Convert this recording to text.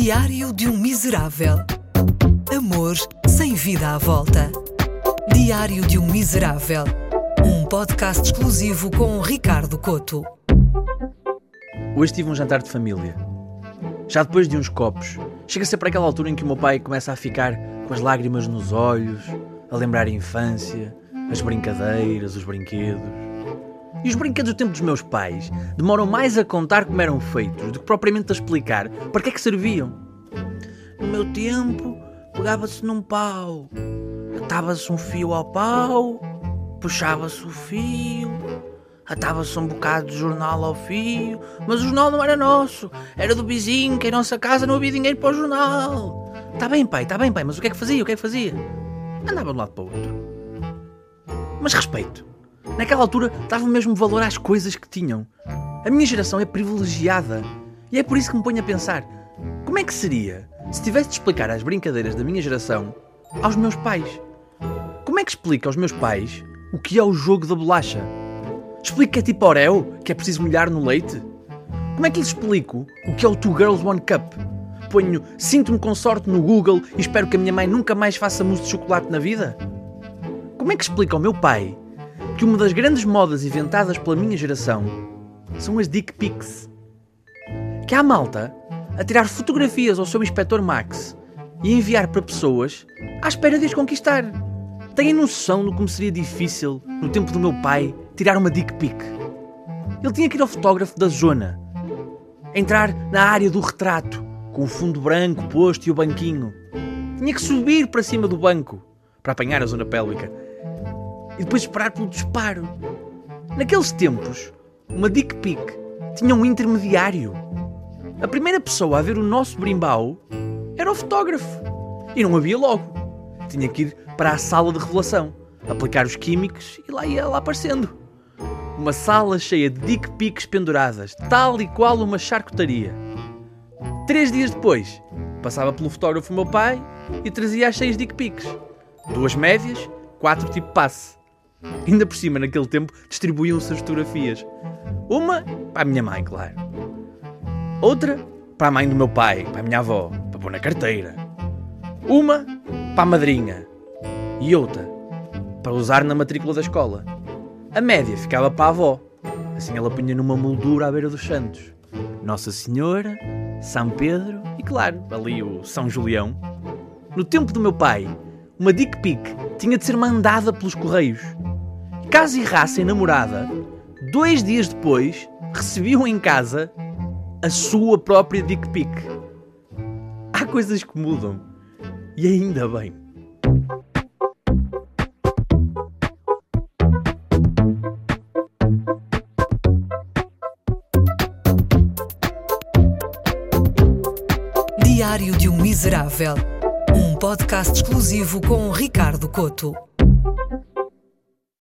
Diário de um Miserável. Amor sem vida à volta. Diário de um Miserável. Um podcast exclusivo com Ricardo Coto. Hoje tive um jantar de família. Já depois de uns copos, chega sempre aquela altura em que o meu pai começa a ficar com as lágrimas nos olhos, a lembrar a infância, as brincadeiras, os brinquedos. E os brinquedos do tempo dos meus pais demoram mais a contar como eram feitos do que propriamente a explicar para que é que serviam. No meu tempo, pegava-se num pau, atava-se um fio ao pau, puxava-se o fio, atava-se um bocado de jornal ao fio, mas o jornal não era nosso, era do vizinho, que em nossa casa não havia dinheiro para o jornal. Está bem, pai, está bem, pai, mas o que é que fazia? O que é que fazia? Andava de um lado para o outro. Mas respeito. Naquela altura dava mesmo valor às coisas que tinham. A minha geração é privilegiada. E é por isso que me ponho a pensar: como é que seria se tivesse de explicar as brincadeiras da minha geração aos meus pais? Como é que explica aos meus pais o que é o jogo da bolacha? Explico que é tipo Oreo, que é preciso molhar no leite? Como é que lhes explico o que é o Two Girls One Cup? Ponho sinto-me com sorte no Google e espero que a minha mãe nunca mais faça mousse de chocolate na vida? Como é que explica ao meu pai que uma das grandes modas inventadas pela minha geração são as dick pics? Que há malta a tirar fotografias ao seu inspector Max e enviar para pessoas à espera de as conquistar. Têm noção de como seria difícil, no tempo do meu pai, tirar uma dick pic? Ele tinha que ir ao fotógrafo da zona, entrar na área do retrato, com o fundo branco posto e o banquinho. Tinha que subir para cima do banco para apanhar a zona pélvica e depois esperar pelo disparo. Naqueles tempos, uma dick pic tinha um intermediário. A primeira pessoa a ver o nosso brimbau era o fotógrafo. E não havia logo. Tinha que ir para a sala de revelação, aplicar os químicos e lá ia ela aparecendo. Uma sala cheia de dick pics penduradas, tal e qual uma charcutaria. Três dias depois, passava pelo fotógrafo meu pai e trazia as seis dick pics. Duas médias, quatro tipo passe. Ainda por cima, naquele tempo, distribuíam-se as fotografias. Uma para a minha mãe, claro. Outra para a mãe do meu pai, para a minha avó, para pôr na carteira. Uma para a madrinha. E outra para usar na matrícula da escola. A média ficava para a avó. Assim ela punha numa moldura à beira dos santos. Nossa Senhora, São Pedro e, claro, ali o São Julião. No tempo do meu pai, uma dick pic tinha de ser mandada pelos correios. Caso errassem namorada, dois dias depois recebiam em casa a sua própria dick pic. Há coisas que mudam. E ainda bem. Diário de um Miserável. Podcast exclusivo com Ricardo Coto.